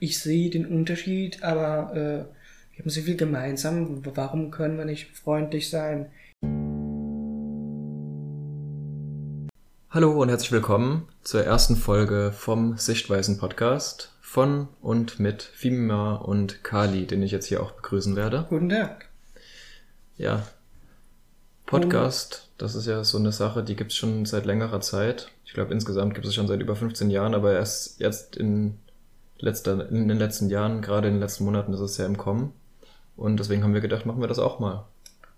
ich sehe den Unterschied, aber äh, wir haben so viel gemeinsam. Warum können wir nicht freundlich sein? Hallo und herzlich willkommen zur ersten Folge vom Sichtweisen Podcast von und mit Fima und Kali, den ich jetzt hier auch begrüßen werde. Guten Tag. Ja, Podcast, das ist ja so eine Sache, die gibt es schon seit längerer Zeit. Ich glaube, insgesamt gibt es schon seit über 15 Jahren, aber erst jetzt in, letzter, in den letzten Jahren, gerade in den letzten Monaten, ist es ja im Kommen. Und deswegen haben wir gedacht, machen wir das auch mal.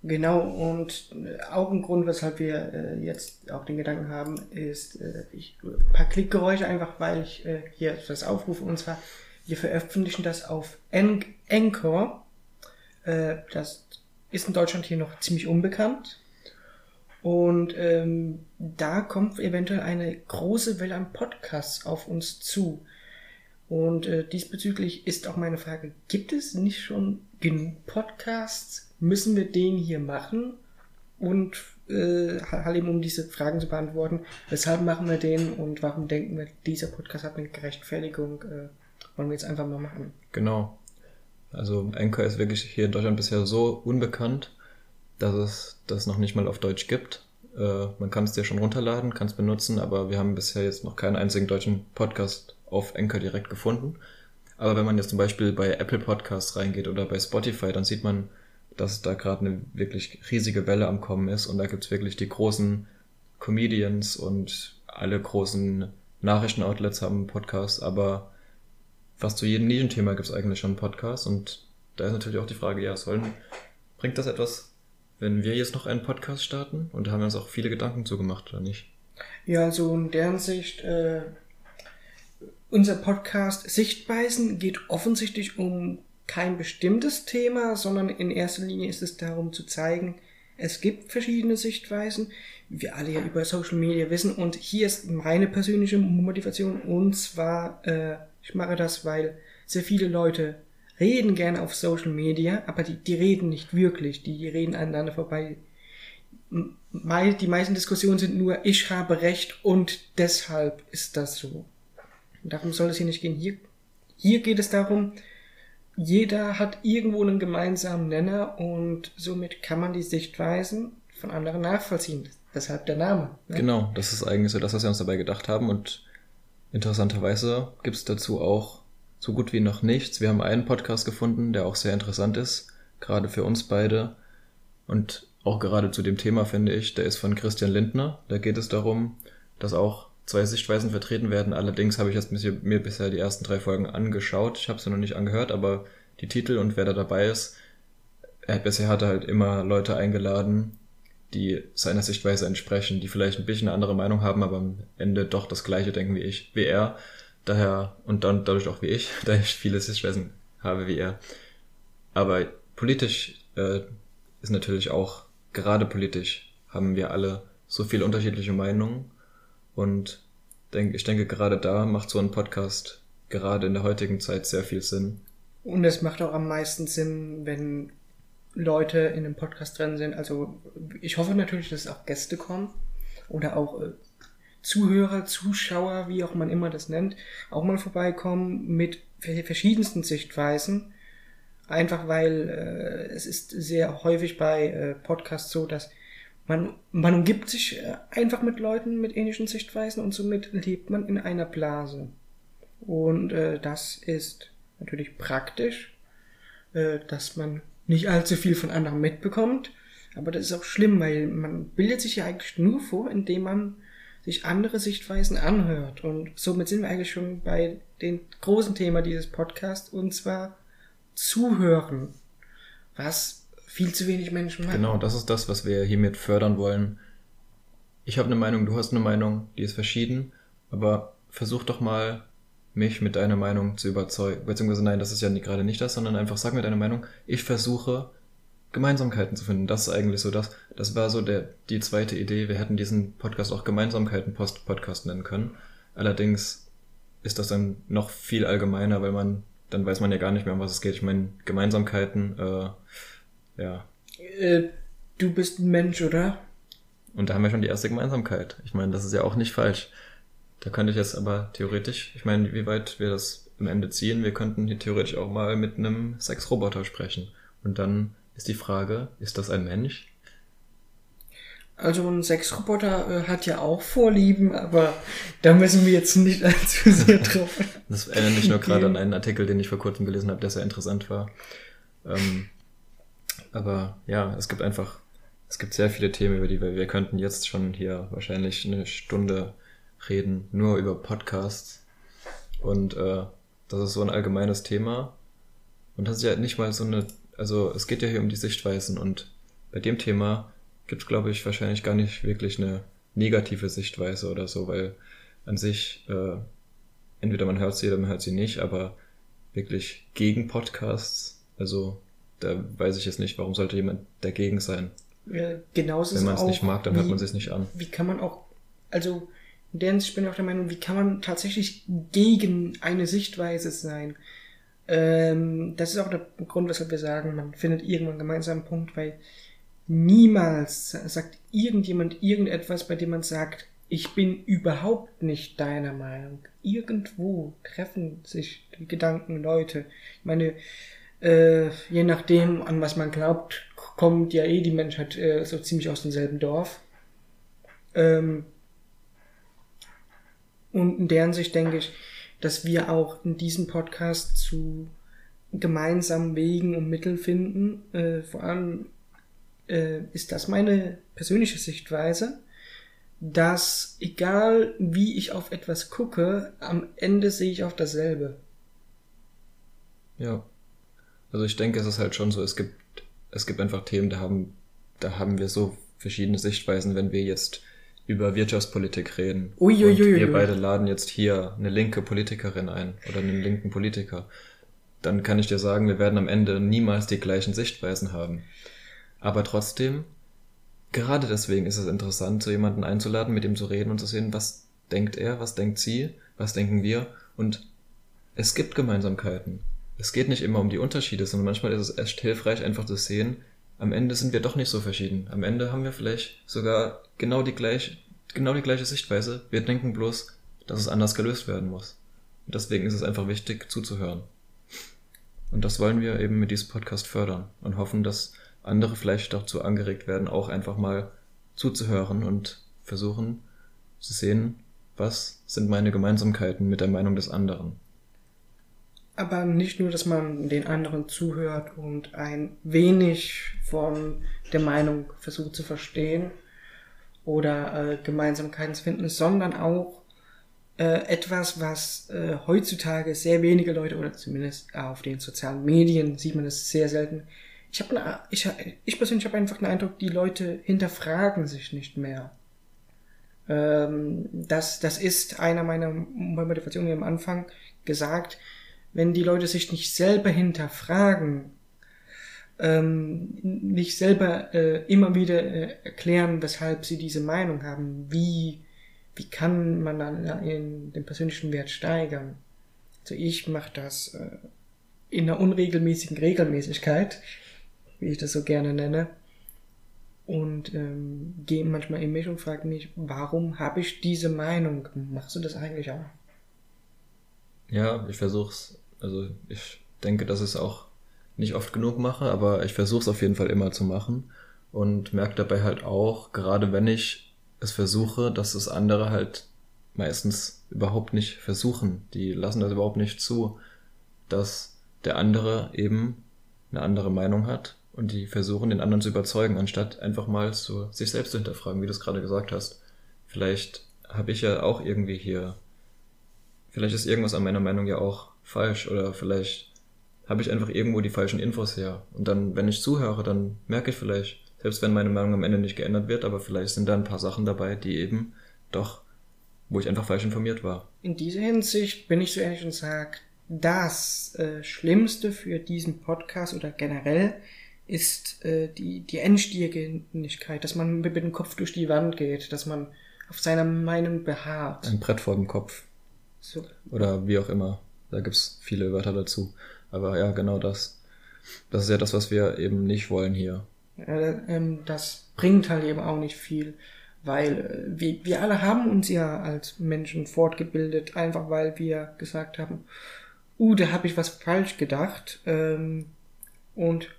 Genau, und auch ein Grund, weshalb wir äh, jetzt auch den Gedanken haben, ist äh, ich, ein paar Klickgeräusche, einfach weil ich äh, hier das aufrufe. Und zwar, wir veröffentlichen das auf en Anchor. Äh, das ist in Deutschland hier noch ziemlich unbekannt. Und ähm, da kommt eventuell eine große Welle an Podcasts auf uns zu. Und äh, diesbezüglich ist auch meine Frage, gibt es nicht schon genug Podcasts? müssen wir den hier machen? Und äh, eben um diese Fragen zu beantworten, weshalb machen wir den und warum denken wir, dieser Podcast hat eine Gerechtfertigung, äh, wollen wir jetzt einfach mal machen. Genau. Also Anchor ist wirklich hier in Deutschland bisher so unbekannt, dass es das noch nicht mal auf Deutsch gibt. Äh, man kann es dir schon runterladen, kann es benutzen, aber wir haben bisher jetzt noch keinen einzigen deutschen Podcast auf Anchor direkt gefunden. Aber wenn man jetzt zum Beispiel bei Apple Podcasts reingeht oder bei Spotify, dann sieht man, dass da gerade eine wirklich riesige Welle am Kommen ist und da gibt's wirklich die großen Comedians und alle großen Nachrichtenoutlets haben einen Podcast, aber fast zu jedem Nischenthema gibt's eigentlich schon einen Podcast und da ist natürlich auch die Frage, ja, sollen, bringt das etwas, wenn wir jetzt noch einen Podcast starten? Und da haben wir uns auch viele Gedanken zugemacht, oder nicht? Ja, also in deren Sicht, äh, unser Podcast Sichtweisen geht offensichtlich um kein bestimmtes Thema, sondern in erster Linie ist es darum zu zeigen, es gibt verschiedene Sichtweisen, wie wir alle ja über Social Media wissen. Und hier ist meine persönliche Motivation. Und zwar, äh, ich mache das, weil sehr viele Leute reden gerne auf Social Media, aber die, die reden nicht wirklich. Die, die reden aneinander vorbei. Die meisten Diskussionen sind nur, ich habe Recht und deshalb ist das so. Darum soll es hier nicht gehen. Hier, hier geht es darum, jeder hat irgendwo einen gemeinsamen Nenner und somit kann man die Sichtweisen von anderen nachvollziehen. Deshalb der Name. Ne? Genau, das ist eigentlich so das, was wir uns dabei gedacht haben und interessanterweise gibt es dazu auch so gut wie noch nichts. Wir haben einen Podcast gefunden, der auch sehr interessant ist, gerade für uns beide und auch gerade zu dem Thema finde ich, der ist von Christian Lindner. Da geht es darum, dass auch zwei Sichtweisen vertreten werden. Allerdings habe ich jetzt mir bisher die ersten drei Folgen angeschaut. Ich habe sie noch nicht angehört, aber die Titel und wer da dabei ist, er, bisher hat er halt immer Leute eingeladen, die seiner Sichtweise entsprechen, die vielleicht ein bisschen eine andere Meinung haben, aber am Ende doch das gleiche denken wie ich, wie er. Daher, und dann dadurch auch wie ich, da ich viele Sichtweisen habe wie er. Aber politisch äh, ist natürlich auch, gerade politisch, haben wir alle so viele unterschiedliche Meinungen und denk, ich denke, gerade da macht so ein Podcast gerade in der heutigen Zeit sehr viel Sinn. Und es macht auch am meisten Sinn, wenn Leute in einem Podcast drin sind. Also ich hoffe natürlich, dass auch Gäste kommen oder auch äh, Zuhörer, Zuschauer, wie auch man immer das nennt, auch mal vorbeikommen mit verschiedensten Sichtweisen. Einfach weil äh, es ist sehr häufig bei äh, Podcasts so, dass man, man umgibt sich äh, einfach mit Leuten mit ähnlichen Sichtweisen und somit lebt man in einer Blase. Und äh, das ist natürlich praktisch, äh, dass man nicht allzu viel von anderen mitbekommt. Aber das ist auch schlimm, weil man bildet sich ja eigentlich nur vor, indem man sich andere Sichtweisen anhört. Und somit sind wir eigentlich schon bei dem großen Thema dieses Podcasts, und zwar Zuhören. Was viel zu wenig Menschen machen. Genau, das ist das, was wir hiermit fördern wollen. Ich habe eine Meinung, du hast eine Meinung, die ist verschieden, aber versuch doch mal, mich mit deiner Meinung zu überzeugen. Beziehungsweise nein, das ist ja gerade nicht das, sondern einfach sag mir deine Meinung. Ich versuche, Gemeinsamkeiten zu finden. Das ist eigentlich so das. Das war so der, die zweite Idee. Wir hätten diesen Podcast auch Gemeinsamkeiten-Podcast nennen können. Allerdings ist das dann noch viel allgemeiner, weil man, dann weiß man ja gar nicht mehr, um was es geht. Ich meine, Gemeinsamkeiten, äh, ja. Äh, du bist ein Mensch, oder? Und da haben wir schon die erste Gemeinsamkeit. Ich meine, das ist ja auch nicht falsch. Da könnte ich jetzt aber theoretisch, ich meine, wie weit wir das am Ende ziehen, wir könnten hier theoretisch auch mal mit einem Sexroboter sprechen. Und dann ist die Frage, ist das ein Mensch? Also ein Sexroboter äh, hat ja auch Vorlieben, aber da müssen wir jetzt nicht allzu sehr drauf. das erinnert mich nur gerade an einen Artikel, den ich vor kurzem gelesen habe, der sehr interessant war. Ähm, aber ja, es gibt einfach, es gibt sehr viele Themen, über die wir, wir könnten jetzt schon hier wahrscheinlich eine Stunde reden, nur über Podcasts. Und äh, das ist so ein allgemeines Thema. Und das ist ja nicht mal so eine, also es geht ja hier um die Sichtweisen und bei dem Thema gibt es, glaube ich, wahrscheinlich gar nicht wirklich eine negative Sichtweise oder so, weil an sich äh, entweder man hört sie oder man hört sie nicht, aber wirklich gegen Podcasts, also da weiß ich jetzt nicht, warum sollte jemand dagegen sein. Ja, genauso Wenn man es nicht mag, dann hört man es nicht an. Wie kann man auch, also in der Hinsicht bin ich auch der Meinung, wie kann man tatsächlich gegen eine Sichtweise sein? Ähm, das ist auch der Grund, weshalb wir sagen, man findet irgendwann einen gemeinsamen Punkt, weil niemals sagt irgendjemand irgendetwas, bei dem man sagt, ich bin überhaupt nicht deiner Meinung. Irgendwo treffen sich die Gedanken Leute. Ich meine, äh, je nachdem, an was man glaubt, kommt ja eh die Menschheit äh, so ziemlich aus demselben Dorf. Ähm, und in deren Sicht denke ich, dass wir auch in diesem Podcast zu gemeinsamen Wegen und Mitteln finden, äh, vor allem äh, ist das meine persönliche Sichtweise, dass egal wie ich auf etwas gucke, am Ende sehe ich auf dasselbe. Ja. Also ich denke, es ist halt schon so, es gibt, es gibt einfach Themen, da haben, da haben wir so verschiedene Sichtweisen, wenn wir jetzt über Wirtschaftspolitik reden. Uiuiui. und wir beide laden jetzt hier eine linke Politikerin ein oder einen linken Politiker. Dann kann ich dir sagen, wir werden am Ende niemals die gleichen Sichtweisen haben. Aber trotzdem, gerade deswegen ist es interessant, so jemanden einzuladen, mit ihm zu reden und zu sehen, was denkt er, was denkt sie, was denken wir. Und es gibt Gemeinsamkeiten. Es geht nicht immer um die Unterschiede, sondern manchmal ist es echt hilfreich, einfach zu sehen, am Ende sind wir doch nicht so verschieden. Am Ende haben wir vielleicht sogar genau die gleiche, genau die gleiche Sichtweise. Wir denken bloß, dass es anders gelöst werden muss. Und deswegen ist es einfach wichtig, zuzuhören. Und das wollen wir eben mit diesem Podcast fördern und hoffen, dass andere vielleicht dazu angeregt werden, auch einfach mal zuzuhören und versuchen zu sehen, was sind meine Gemeinsamkeiten mit der Meinung des anderen. Aber nicht nur, dass man den anderen zuhört und ein wenig von der Meinung versucht zu verstehen oder äh, Gemeinsamkeiten zu finden, sondern auch äh, etwas, was äh, heutzutage sehr wenige Leute oder zumindest auf den sozialen Medien sieht man es sehr selten, ich habe ich, ich persönlich habe einfach den Eindruck, die Leute hinterfragen sich nicht mehr. Ähm, das, das ist einer meiner Motivationen am Anfang gesagt, wenn die Leute sich nicht selber hinterfragen, ähm, nicht selber äh, immer wieder äh, erklären, weshalb sie diese Meinung haben, wie, wie kann man dann in den persönlichen Wert steigern. Also ich mache das äh, in einer unregelmäßigen Regelmäßigkeit wie ich das so gerne nenne. Und ähm, gehe manchmal in mich und frage mich, warum habe ich diese Meinung? Machst du das eigentlich auch? Ja, ich versuch's. Also ich denke, dass ich es auch nicht oft genug mache, aber ich versuche es auf jeden Fall immer zu machen und merke dabei halt auch, gerade wenn ich es versuche, dass es andere halt meistens überhaupt nicht versuchen. Die lassen das überhaupt nicht zu, dass der andere eben eine andere Meinung hat und die versuchen, den anderen zu überzeugen, anstatt einfach mal so sich selbst zu hinterfragen, wie du es gerade gesagt hast. Vielleicht habe ich ja auch irgendwie hier, vielleicht ist irgendwas an meiner Meinung ja auch falsch oder vielleicht habe ich einfach irgendwo die falschen Infos her. Und dann, wenn ich zuhöre, dann merke ich vielleicht, selbst wenn meine Meinung am Ende nicht geändert wird, aber vielleicht sind da ein paar Sachen dabei, die eben doch, wo ich einfach falsch informiert war. In dieser Hinsicht bin ich so ehrlich und sage, das äh, Schlimmste für diesen Podcast oder generell ist äh, die, die Endstiergendigkeit, dass man mit dem Kopf durch die Wand geht, dass man auf seiner Meinung beharrt. Ein Brett vor dem Kopf. So. Oder wie auch immer. Da gibt's viele Wörter dazu. Aber ja, genau das. Das ist ja das, was wir eben nicht wollen hier. Äh, ähm, das bringt halt eben auch nicht viel, weil äh, wir, wir alle haben uns ja als Menschen fortgebildet, einfach weil wir gesagt haben, uh, da habe ich was falsch gedacht. Ähm, und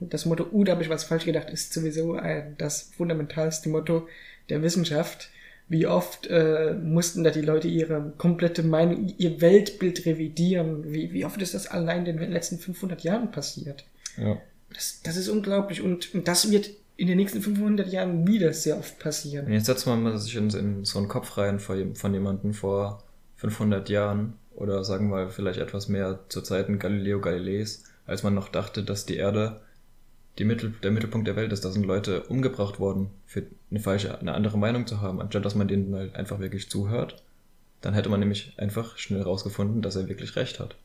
das Motto, uh, da habe ich was falsch gedacht, ist sowieso das fundamentalste Motto der Wissenschaft. Wie oft äh, mussten da die Leute ihre komplette Meinung, ihr Weltbild revidieren? Wie, wie oft ist das allein in den letzten 500 Jahren passiert? Ja. Das, das ist unglaublich und, und das wird in den nächsten 500 Jahren wieder sehr oft passieren. Und jetzt setzt man mal sich in, in so einen Kopf rein von, von jemandem vor 500 Jahren oder sagen wir vielleicht etwas mehr zu Zeiten Galileo Galileis, als man noch dachte, dass die Erde Mittel, der Mittelpunkt der Welt ist. Da sind Leute umgebracht worden, für eine falsche, eine andere Meinung zu haben, anstatt dass man denen halt einfach wirklich zuhört. Dann hätte man nämlich einfach schnell rausgefunden, dass er wirklich recht hat.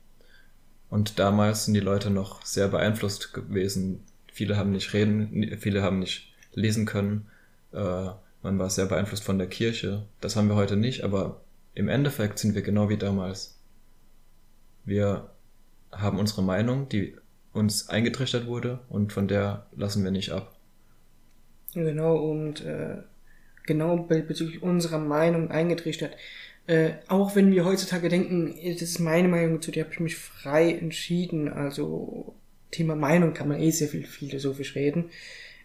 Und damals sind die Leute noch sehr beeinflusst gewesen. Viele haben nicht reden, viele haben nicht lesen können. Äh, man war sehr beeinflusst von der Kirche. Das haben wir heute nicht, aber im Endeffekt sind wir genau wie damals. Wir haben unsere Meinung, die uns eingetrichtert wurde und von der lassen wir nicht ab. Genau, und äh, genau bezüglich unserer Meinung eingetrichtert. Äh, auch wenn wir heutzutage denken, das ist meine Meinung, zu der habe ich mich frei entschieden. Also Thema Meinung kann man eh sehr viel philosophisch reden.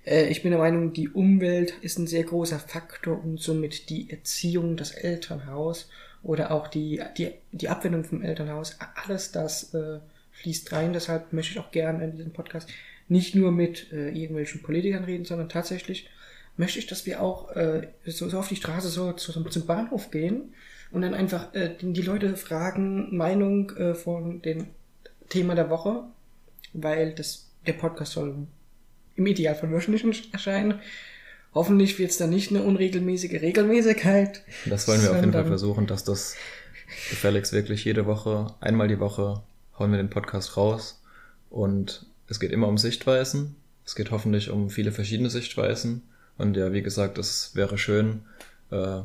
Äh, ich bin der Meinung, die Umwelt ist ein sehr großer Faktor und somit die Erziehung, das Elternhaus oder auch die, die, die Abwendung vom Elternhaus, alles das äh, fließt rein. Deshalb möchte ich auch gerne in diesem Podcast nicht nur mit äh, irgendwelchen Politikern reden, sondern tatsächlich möchte ich, dass wir auch äh, so, so auf die Straße so, so zum Bahnhof gehen und dann einfach äh, die Leute fragen, Meinung äh, von dem Thema der Woche, weil das der Podcast soll im Idealfall wöchentlich erscheinen. Hoffentlich wird es dann nicht eine unregelmäßige Regelmäßigkeit. Das wollen wir auf jeden Fall versuchen, dass das gefälligst wirklich jede Woche, einmal die Woche hauen wir den Podcast raus und es geht immer um Sichtweisen. Es geht hoffentlich um viele verschiedene Sichtweisen. Und ja, wie gesagt, es wäre schön. Äh,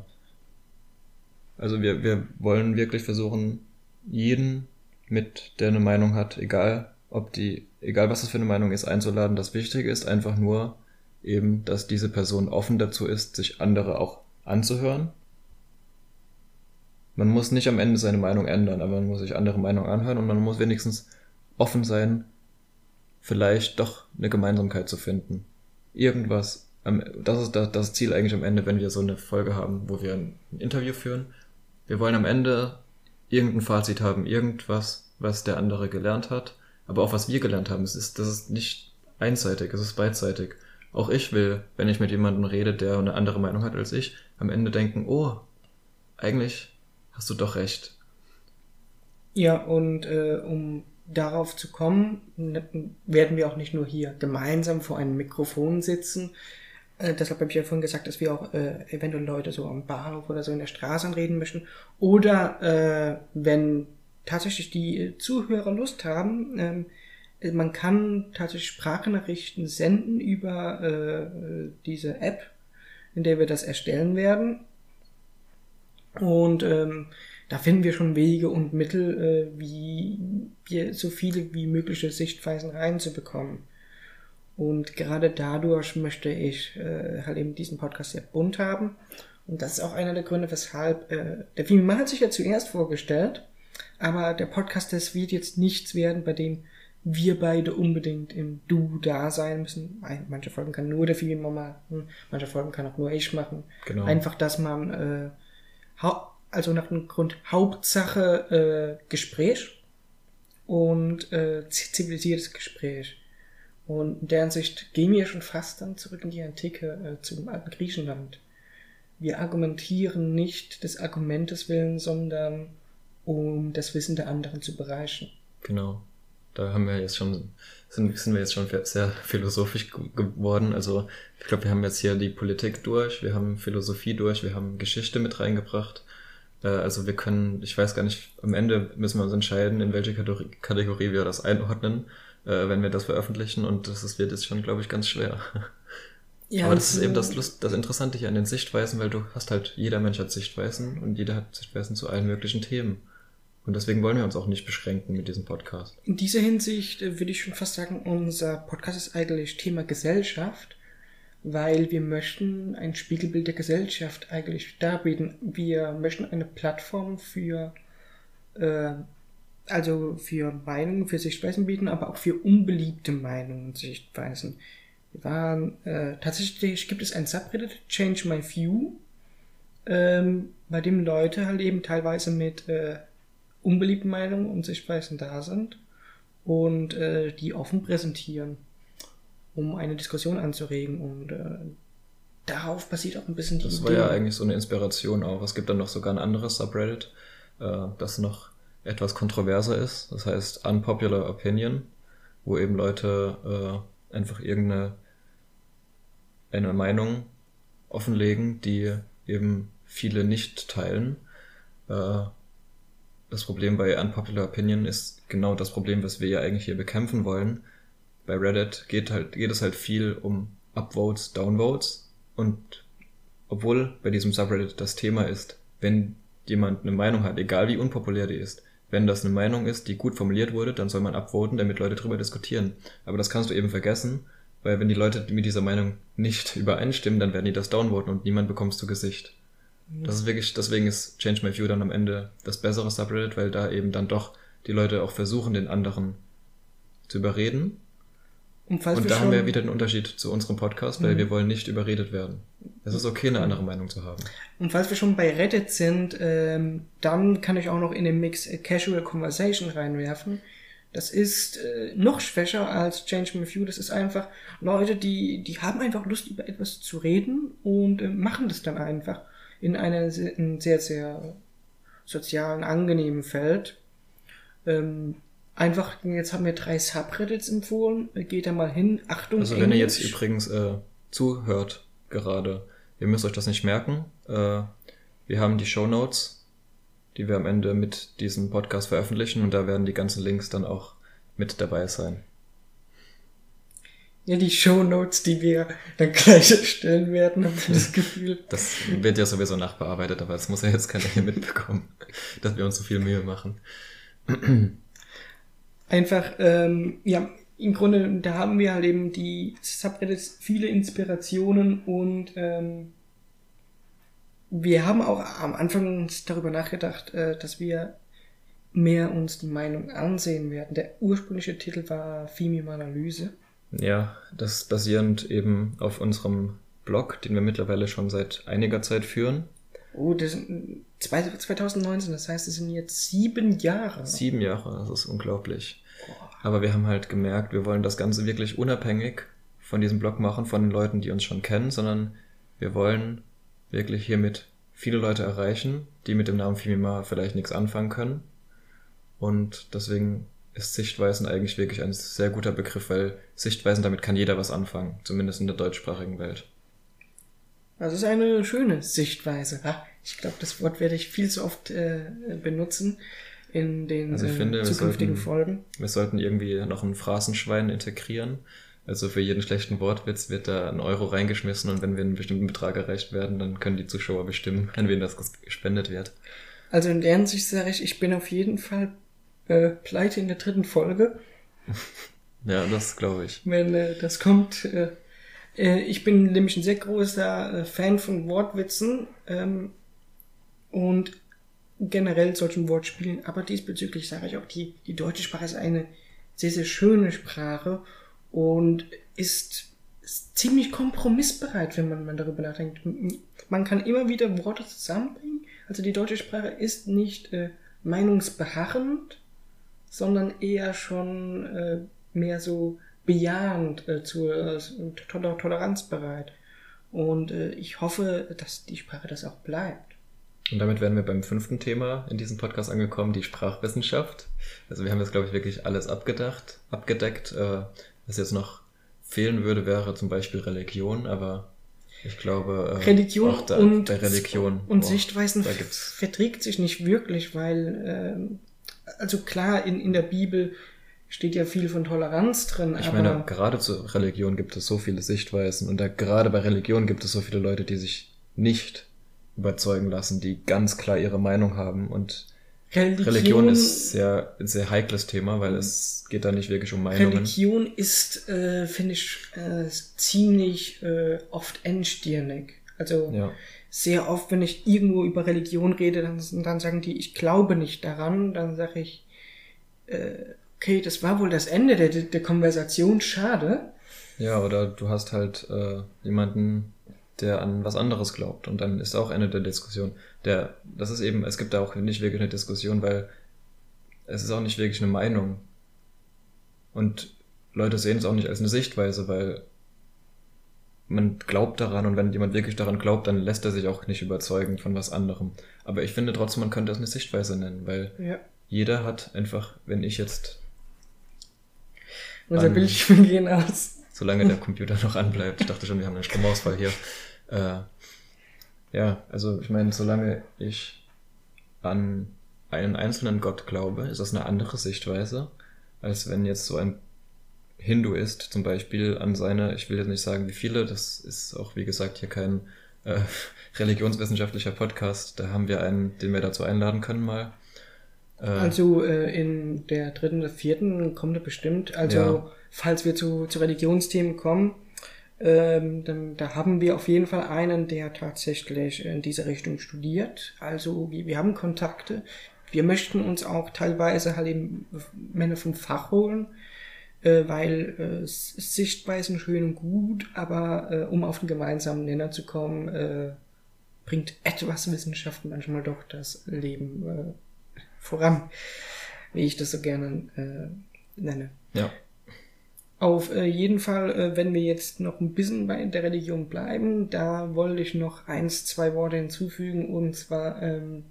also wir, wir wollen wirklich versuchen, jeden mit, der eine Meinung hat, egal ob die, egal was das für eine Meinung ist, einzuladen. Das Wichtige ist einfach nur eben, dass diese Person offen dazu ist, sich andere auch anzuhören man muss nicht am Ende seine Meinung ändern, aber man muss sich andere Meinungen anhören und man muss wenigstens offen sein, vielleicht doch eine Gemeinsamkeit zu finden. Irgendwas. Das ist das Ziel eigentlich am Ende, wenn wir so eine Folge haben, wo wir ein Interview führen. Wir wollen am Ende irgendein Fazit haben, irgendwas, was der andere gelernt hat, aber auch was wir gelernt haben. Es ist, das ist nicht einseitig, es ist beidseitig. Auch ich will, wenn ich mit jemandem rede, der eine andere Meinung hat als ich, am Ende denken, oh, eigentlich hast du doch recht. Ja, und äh, um darauf zu kommen, werden wir auch nicht nur hier gemeinsam vor einem Mikrofon sitzen. Äh, deshalb habe ich ja vorhin gesagt, dass wir auch äh, eventuell Leute so am Bahnhof oder so in der Straße anreden möchten. Oder äh, wenn tatsächlich die Zuhörer Lust haben, ähm, man kann tatsächlich Sprachnachrichten senden über äh, diese App, in der wir das erstellen werden. Und ähm, da finden wir schon Wege und Mittel, äh, wie wir so viele wie mögliche Sichtweisen reinzubekommen. Und gerade dadurch möchte ich äh, halt eben diesen Podcast sehr bunt haben. Und das ist auch einer der Gründe, weshalb äh, der Filmmann hat sich ja zuerst vorgestellt, aber der Podcast, das wird jetzt nichts werden, bei dem wir beide unbedingt im Du da sein müssen. Manche Folgen kann nur der Filmmann machen, manche Folgen kann auch nur ich machen. Genau. Einfach, dass man äh, also nach dem Grund Hauptsache äh, Gespräch und äh, zivilisiertes Gespräch. Und in der Ansicht gehen wir schon fast dann zurück in die Antike, äh, zum alten Griechenland. Wir argumentieren nicht des Argumentes willen, sondern um das Wissen der anderen zu bereichern. Genau. Da haben wir jetzt schon, sind, sind wir jetzt schon sehr philosophisch geworden. Also ich glaube, wir haben jetzt hier die Politik durch, wir haben Philosophie durch, wir haben Geschichte mit reingebracht. Äh, also wir können, ich weiß gar nicht, am Ende müssen wir uns entscheiden, in welche Kategorie wir das einordnen, äh, wenn wir das veröffentlichen. Und das ist, wird jetzt schon, glaube ich, ganz schwer. Ja, Aber das ist eben das, Lust, das Interessante hier an den Sichtweisen, weil du hast halt, jeder Mensch hat Sichtweisen und jeder hat Sichtweisen zu allen möglichen Themen. Und deswegen wollen wir uns auch nicht beschränken mit diesem Podcast. In dieser Hinsicht äh, würde ich schon fast sagen, unser Podcast ist eigentlich Thema Gesellschaft, weil wir möchten ein Spiegelbild der Gesellschaft eigentlich darbieten. Wir möchten eine Plattform für äh, also für Meinungen, für Sichtweisen bieten, aber auch für unbeliebte Meinungen und Sichtweisen. Wir waren, äh, tatsächlich gibt es ein Subreddit, Change My View, ähm, bei dem Leute halt eben teilweise mit äh, unbeliebten Meinungen und Sichtweisen da sind und äh, die offen präsentieren, um eine Diskussion anzuregen und äh, darauf basiert auch ein bisschen die Das Idee. war ja eigentlich so eine Inspiration auch. Es gibt dann noch sogar ein anderes Subreddit, äh, das noch etwas kontroverser ist. Das heißt Unpopular Opinion, wo eben Leute äh, einfach irgendeine eine Meinung offenlegen, die eben viele nicht teilen. Äh, das Problem bei Unpopular Opinion ist genau das Problem, was wir ja eigentlich hier bekämpfen wollen. Bei Reddit geht halt, geht es halt viel um Upvotes, Downvotes und obwohl bei diesem Subreddit das Thema ist, wenn jemand eine Meinung hat, egal wie unpopulär die ist, wenn das eine Meinung ist, die gut formuliert wurde, dann soll man upvoten, damit Leute drüber diskutieren. Aber das kannst du eben vergessen, weil wenn die Leute mit dieser Meinung nicht übereinstimmen, dann werden die das downvoten und niemand bekommst zu Gesicht. Das ist wirklich, deswegen ist Change My View dann am Ende das bessere Subreddit, weil da eben dann doch die Leute auch versuchen, den anderen zu überreden. Und, und da haben wir wieder den Unterschied zu unserem Podcast, weil mhm. wir wollen nicht überredet werden. Es ist okay, eine andere Meinung zu haben. Und falls wir schon bei Reddit sind, ähm, dann kann ich auch noch in den Mix Casual Conversation reinwerfen. Das ist äh, noch schwächer als Change My View. Das ist einfach Leute, die, die haben einfach Lust, über etwas zu reden und äh, machen das dann einfach in einem sehr, sehr sozialen, angenehmen Feld. Ähm, einfach, jetzt haben wir drei Subreddits empfohlen, geht da mal hin, Achtung. Also wenn Englisch. ihr jetzt übrigens äh, zuhört gerade, ihr müsst euch das nicht merken. Äh, wir haben die Show Notes, die wir am Ende mit diesem Podcast veröffentlichen und da werden die ganzen Links dann auch mit dabei sein. Ja, die Show Notes, die wir dann gleich erstellen werden, habe ich das Gefühl. Das wird ja sowieso nachbearbeitet, aber das muss ja jetzt keiner hier mitbekommen, dass wir uns so viel Mühe machen. Einfach, ähm, ja, im Grunde, da haben wir halt eben die Subreddits viele Inspirationen und ähm, wir haben auch am Anfang darüber nachgedacht, äh, dass wir mehr uns die Meinung ansehen werden. Der ursprüngliche Titel war Female Analyse. Ja, das basierend eben auf unserem Blog, den wir mittlerweile schon seit einiger Zeit führen. Oh, das sind 2019, das heißt, es sind jetzt sieben Jahre. Sieben Jahre, das ist unglaublich. Boah. Aber wir haben halt gemerkt, wir wollen das Ganze wirklich unabhängig von diesem Blog machen, von den Leuten, die uns schon kennen, sondern wir wollen wirklich hiermit viele Leute erreichen, die mit dem Namen Fimima vielleicht nichts anfangen können. Und deswegen ist Sichtweisen eigentlich wirklich ein sehr guter Begriff, weil Sichtweisen, damit kann jeder was anfangen, zumindest in der deutschsprachigen Welt. Das ist eine schöne Sichtweise. Ich glaube, das Wort werde ich viel zu oft äh, benutzen in den also ich äh, finde, zukünftigen wir sollten, Folgen. Wir sollten irgendwie noch ein Phrasenschwein integrieren. Also für jeden schlechten Wortwitz wird da ein Euro reingeschmissen und wenn wir einen bestimmten Betrag erreicht werden, dann können die Zuschauer bestimmen, an wen das gespendet wird. Also in der Hinsicht sage ich, ich bin auf jeden Fall äh, pleite in der dritten Folge. ja, das glaube ich. Wenn äh, das kommt. Äh, äh, ich bin nämlich ein sehr großer äh, Fan von Wortwitzen ähm, und generell solchen Wortspielen. Aber diesbezüglich sage ich auch, die, die deutsche Sprache ist eine sehr, sehr schöne Sprache und ist, ist ziemlich kompromissbereit, wenn man mal darüber nachdenkt. Man kann immer wieder Worte zusammenbringen. Also die deutsche Sprache ist nicht äh, meinungsbeharrend, sondern eher schon äh, mehr so bejahend äh, zur äh, Toler Toleranzbereit. Und äh, ich hoffe, dass die Sprache das auch bleibt. Und damit wären wir beim fünften Thema in diesem Podcast angekommen, die Sprachwissenschaft. Also wir haben jetzt, glaube ich, wirklich alles abgedacht, abgedeckt. Äh, was jetzt noch fehlen würde, wäre zum Beispiel Religion, aber ich glaube, äh, Religion auch da, und, bei Religion und boah, Sichtweisen verträgt sich nicht wirklich, weil äh, also klar, in, in der Bibel steht ja viel von Toleranz drin. Ich meine, gerade zur Religion gibt es so viele Sichtweisen und da, gerade bei Religion gibt es so viele Leute, die sich nicht überzeugen lassen, die ganz klar ihre Meinung haben und Religion, Religion ist sehr sehr heikles Thema, weil es geht da nicht wirklich um Meinungen. Religion ist, äh, finde ich, äh, ziemlich äh, oft engstirnig. Also ja sehr oft, wenn ich irgendwo über Religion rede, dann, dann sagen die, ich glaube nicht daran. Dann sage ich, äh, okay, das war wohl das Ende der, der Konversation, schade. Ja, oder du hast halt äh, jemanden, der an was anderes glaubt und dann ist auch Ende der Diskussion. Der, das ist eben, es gibt da auch nicht wirklich eine Diskussion, weil es ist auch nicht wirklich eine Meinung. Und Leute sehen es auch nicht als eine Sichtweise, weil man glaubt daran und wenn jemand wirklich daran glaubt, dann lässt er sich auch nicht überzeugen von was anderem. Aber ich finde trotzdem, man könnte das eine Sichtweise nennen, weil Ja. jeder hat einfach, wenn ich jetzt, Unser Bildschirm gehen aus. solange der Computer noch anbleibt, ich dachte schon, wir haben einen Stromausfall hier. Äh, ja, also ich meine, solange ich an einen einzelnen Gott glaube, ist das eine andere Sichtweise, als wenn jetzt so ein Hinduist zum Beispiel an seine, ich will jetzt nicht sagen wie viele, das ist auch wie gesagt hier kein äh, religionswissenschaftlicher Podcast, da haben wir einen, den wir dazu einladen können mal. Äh, Also äh, in der dritten oder vierten kommt er bestimmt. Also Ja. falls wir zu, zu Religionsthemen kommen, ähm, dann da haben wir auf jeden Fall einen, der tatsächlich in diese Richtung studiert. Also wir, wir haben Kontakte. Wir möchten uns auch teilweise halt eben Männer vom Fach holen, äh, weil äh, Sichtweisen schön und gut, aber äh, um auf einen gemeinsamen Nenner zu kommen, äh, bringt etwas Wissenschaft manchmal doch das Leben äh, voran, wie ich das so gerne äh, nenne. ja, Auf äh, jeden Fall, äh, wenn wir jetzt noch ein bisschen bei der Religion bleiben, da wollte ich noch eins, zwei Worte hinzufügen, und zwar ähm,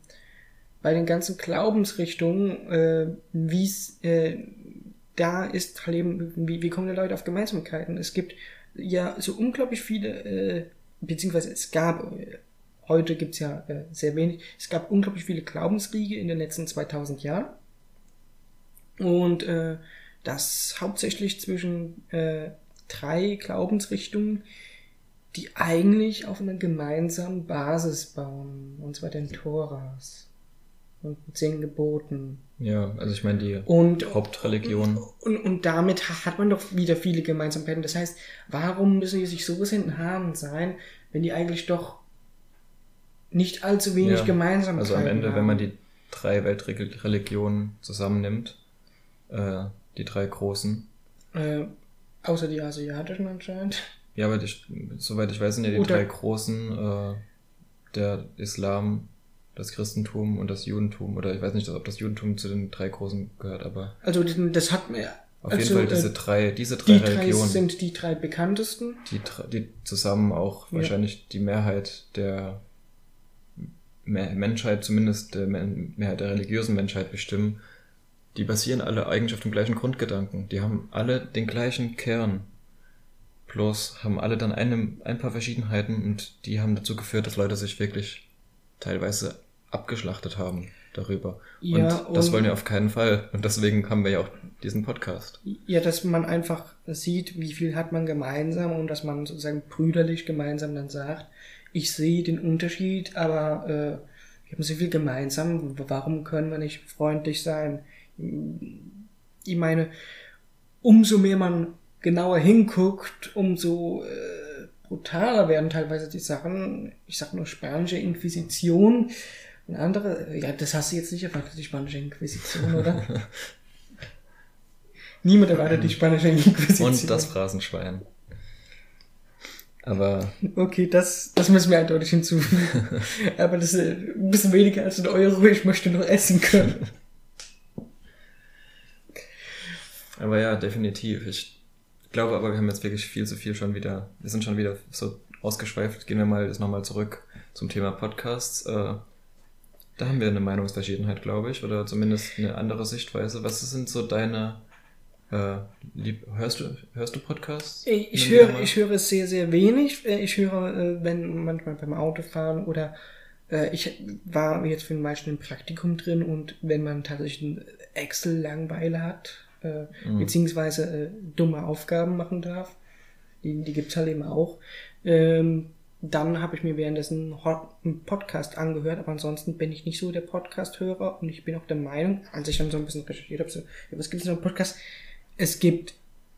bei den ganzen Glaubensrichtungen, äh, wie es äh, da ist halt eben, wie, wie kommen die Leute auf Gemeinsamkeiten? Es gibt ja so unglaublich viele, äh, beziehungsweise es gab, äh, heute gibt's ja äh, sehr wenig, es gab unglaublich viele Glaubensriege in den letzten 2000 Jahren. Und äh, das hauptsächlich zwischen äh, drei Glaubensrichtungen, die eigentlich auf einer gemeinsamen Basis bauen, und zwar den Toras und den zehn Geboten. Ja, also ich meine die Und Hauptreligion. und, und damit ha- hat man doch wieder viele Gemeinsamkeiten. Das heißt, warum müssen die sich so bis in den Haaren sein, wenn die eigentlich doch nicht allzu wenig Ja, Gemeinsamkeiten Also am Ende, haben? wenn man die drei Weltreligionen zusammennimmt, äh, die drei großen, Äh, außer die asiatischen anscheinend. ja, aber ich, soweit ich weiß, sind ja die Oder- drei großen, äh, der Islam, das Christentum und das Judentum, oder ich weiß nicht, ob das Judentum zu den drei großen gehört, aber Also das hat mir. auf also, jeden Fall diese äh, drei, diese drei die drei Religionen, sind die drei bekanntesten. die, die zusammen auch Ja. wahrscheinlich die Mehrheit der Me- Menschheit, zumindest der Mehrheit der religiösen Menschheit bestimmen, die basieren alle eigentlich auf dem gleichen Grundgedanken. Die haben alle den gleichen Kern. Bloß haben alle dann eine, ein paar Verschiedenheiten und die haben dazu geführt, dass Leute sich wirklich teilweise abgeschlachtet haben darüber. Ja, und das und- wollen wir auf keinen Fall. Und deswegen haben wir ja auch diesen Podcast. Ja, dass man einfach sieht, wie viel hat man gemeinsam und dass man sozusagen brüderlich gemeinsam dann sagt, ich sehe den Unterschied, aber äh, wir haben so viel gemeinsam, warum können wir nicht freundlich sein? Ich meine, umso mehr man genauer hinguckt, umso äh, brutaler werden teilweise die Sachen. Ich sag nur spanische Inquisition. Eine andere, ja, das hast du jetzt nicht erwartet, die spanische Inquisition, oder? Niemand erwartet die spanische Inquisition. Und das Phrasenschwein. Aber Okay, das, das müssen wir eindeutig hinzufügen. Aber das ist äh, ein bisschen weniger als ein Euro. Ich möchte noch essen können. Aber ja, definitiv. Ich glaube aber, wir haben jetzt wirklich viel zu viel schon wieder, wir sind schon wieder so ausgeschweift. Gehen wir mal jetzt nochmal zurück zum Thema Podcasts. Da haben wir eine Meinungsverschiedenheit, glaube ich, oder zumindest eine andere Sichtweise. Was sind so deine, äh, lieb, hörst du, hörst du Podcasts? Ich, höre, ich höre sehr, sehr wenig. Äh, Ich höre, äh, wenn manchmal beim Autofahren oder äh, ich war jetzt für den meisten im Praktikum drin und wenn man tatsächlich ein Excel-Langweile hat, äh, Mhm. beziehungsweise äh, dumme Aufgaben machen darf, die, die gibt's halt eben auch, ähm, dann habe ich mir währenddessen einen Podcast angehört, aber ansonsten bin ich nicht so der Podcast-Hörer und ich bin auch der Meinung, als ich dann so ein bisschen recherchiert habe, so, ja, was gibt es noch Podcast? Es gibt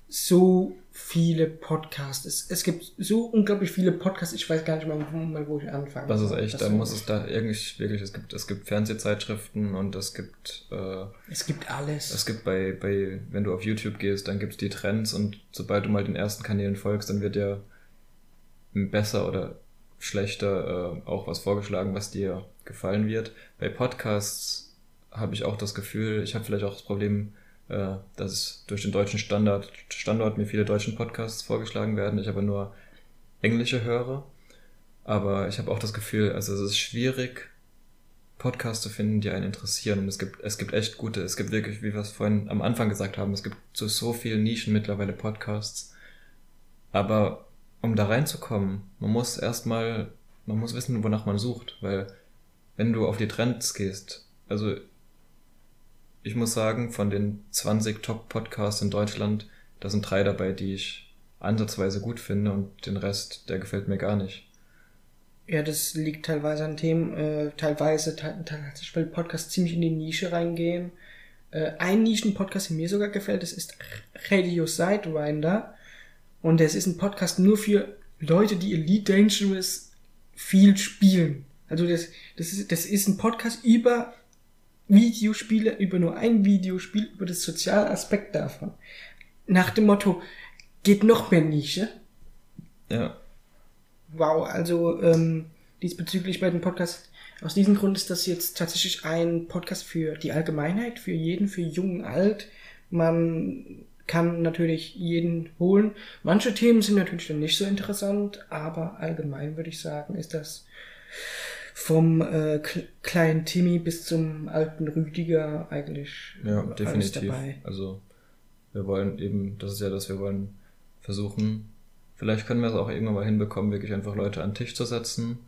so viele Podcasts. Es, es gibt so unglaublich viele Podcasts, ich weiß gar nicht mal, wo, wo ich anfange. Das ist echt, das da muss es da irgendwie wirklich, es gibt, es gibt Fernsehzeitschriften und es gibt, äh, es gibt alles. Es gibt bei, bei, wenn du auf YouTube gehst, dann gibt's die Trends und sobald du mal den ersten Kanälen folgst, dann wird dir besser oder schlechter äh, auch was vorgeschlagen, was dir gefallen wird. Bei Podcasts habe ich auch das Gefühl, ich habe vielleicht auch das Problem, äh, dass durch den deutschen Standard, Standort mir viele deutschen Podcasts vorgeschlagen werden. Ich aber nur englische höre. Aber ich habe auch das Gefühl, also es ist schwierig, Podcasts zu finden, die einen interessieren. Und es gibt, es gibt echt gute, es gibt wirklich, wie wir es vorhin am Anfang gesagt haben, es gibt zu so vielen Nischen mittlerweile Podcasts. Aber um da reinzukommen, man muss erstmal, man muss wissen, wonach man sucht, weil wenn du auf die Trends gehst, also ich muss sagen, von den 20 Top-Podcasts in Deutschland, da sind drei dabei, die ich ansatzweise gut finde und den Rest, der gefällt mir gar nicht. Ja, das liegt teilweise an Themen, äh, teilweise, tatsächlich, weil Podcasts ziemlich in die Nische reingehen. Äh, ein Nischen-Podcast, der mir sogar gefällt, das ist Radio Sidewinder. Und das ist ein Podcast nur für Leute, die Elite Dangerous viel spielen. Also das, das, ist, das ist ein Podcast über Videospiele, über nur ein Videospiel, über das soziale Aspekt davon. Nach dem Motto, geht noch mehr Nische. Ja. Wow, also ähm, diesbezüglich bei den Podcasts, aus diesem Grund ist das jetzt tatsächlich ein Podcast für die Allgemeinheit, für jeden, für jung, alt. Man kann natürlich jeden holen. Manche Themen sind natürlich dann nicht so interessant, aber allgemein würde ich sagen, ist das vom äh, kleinen Timmy bis zum alten Rüdiger eigentlich ja, definitiv. dabei. Also wir wollen eben, das ist ja das, wir wollen versuchen, vielleicht können wir es auch irgendwann mal hinbekommen, wirklich einfach Leute an den Tisch zu setzen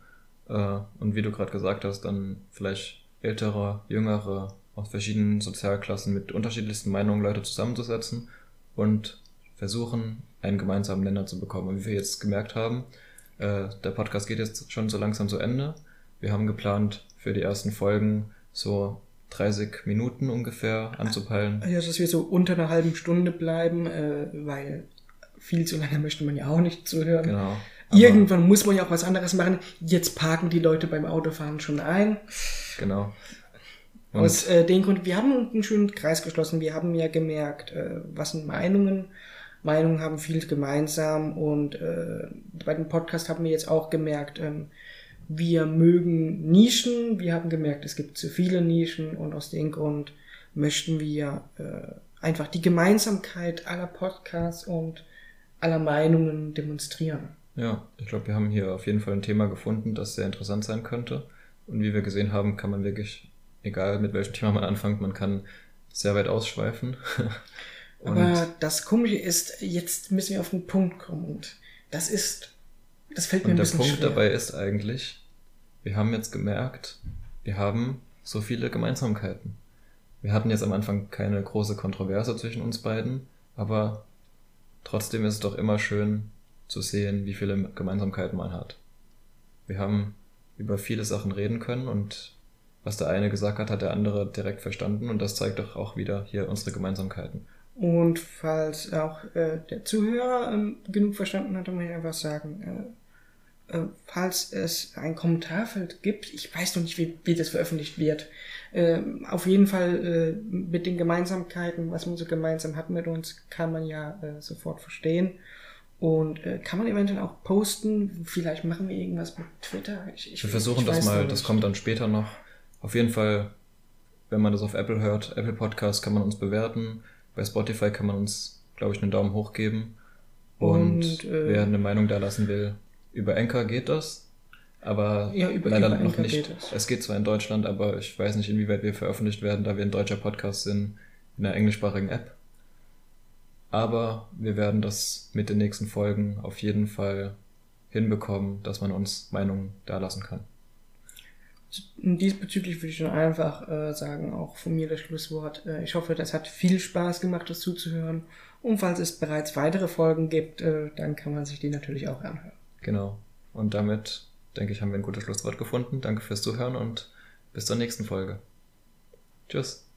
äh, und wie du gerade gesagt hast, dann vielleicht ältere, jüngere, aus verschiedenen Sozialklassen mit unterschiedlichsten Meinungen Leute zusammenzusetzen und versuchen, einen gemeinsamen Nenner zu bekommen. Und wie wir jetzt gemerkt haben, äh, der Podcast geht jetzt schon so langsam zu Ende. Wir haben geplant, für die ersten Folgen so 30 Minuten ungefähr anzupeilen. Ja, dass wir so unter einer halben Stunde bleiben, äh, weil viel zu lange möchte man ja auch nicht zuhören. Genau. Irgendwann muss man ja auch was anderes machen. Jetzt parken die Leute beim Autofahren schon ein. Genau. Und Aus äh, dem Grund, wir haben einen schönen Kreis geschlossen. Wir haben ja gemerkt, äh, was sind Meinungen. Meinungen haben viel gemeinsam und äh, bei dem Podcast haben wir jetzt auch gemerkt, ähm, wir mögen Nischen. Wir haben gemerkt, es gibt zu viele Nischen und aus dem Grund möchten wir äh, einfach die Gemeinsamkeit aller Podcasts und aller Meinungen demonstrieren. Ja, ich glaube, wir haben hier auf jeden Fall ein Thema gefunden, das sehr interessant sein könnte. Und wie wir gesehen haben, kann man wirklich, egal mit welchem Thema man anfängt, man kann sehr weit ausschweifen. Aber das Komische ist, jetzt müssen wir auf den Punkt kommen und das ist, das fällt mir ein bisschen schwer. Der Punkt dabei ist eigentlich, wir haben jetzt gemerkt, wir haben so viele Gemeinsamkeiten. Wir hatten jetzt am Anfang keine große Kontroverse zwischen uns beiden, aber trotzdem ist es doch immer schön zu sehen, wie viele Gemeinsamkeiten man hat. Wir haben über viele Sachen reden können und was der eine gesagt hat, hat der andere direkt verstanden und das zeigt doch auch wieder hier unsere Gemeinsamkeiten. Und falls auch äh, der Zuhörer ähm, genug verstanden hat, dann muss ich einfach sagen, äh, äh, falls es ein Kommentarfeld gibt, ich weiß noch nicht, wie, wie das veröffentlicht wird, äh, auf jeden Fall äh, mit den Gemeinsamkeiten, was man so gemeinsam hat mit uns, kann man ja äh, sofort verstehen. Und äh, kann man eventuell auch posten, vielleicht machen wir irgendwas mit Twitter. Ich, ich, wir versuchen ich das mal, das kommt dann später noch. Auf jeden Fall, wenn man das auf Apple hört, Apple Podcast kann man uns bewerten. Bei Spotify kann man uns, glaube ich, einen Daumen hoch geben. Und, Und äh, wer eine Meinung da lassen will, über Enker geht das, aber ja, über, leider über noch Anchor nicht. Geht es. es geht zwar in Deutschland, aber ich weiß nicht, inwieweit wir veröffentlicht werden, da wir ein deutscher Podcast sind, in einer englischsprachigen App. Aber wir werden das mit den nächsten Folgen auf jeden Fall hinbekommen, dass man uns Meinungen dalassen kann. Diesbezüglich würde ich schon einfach äh, sagen, auch von mir das Schlusswort. Äh, ich hoffe, das hat viel Spaß gemacht, das zuzuhören. Und falls es bereits weitere Folgen gibt, äh, dann kann man sich die natürlich auch anhören. Genau. Und damit, denke ich, haben wir ein gutes Schlusswort gefunden. Danke fürs Zuhören und bis zur nächsten Folge. Tschüss.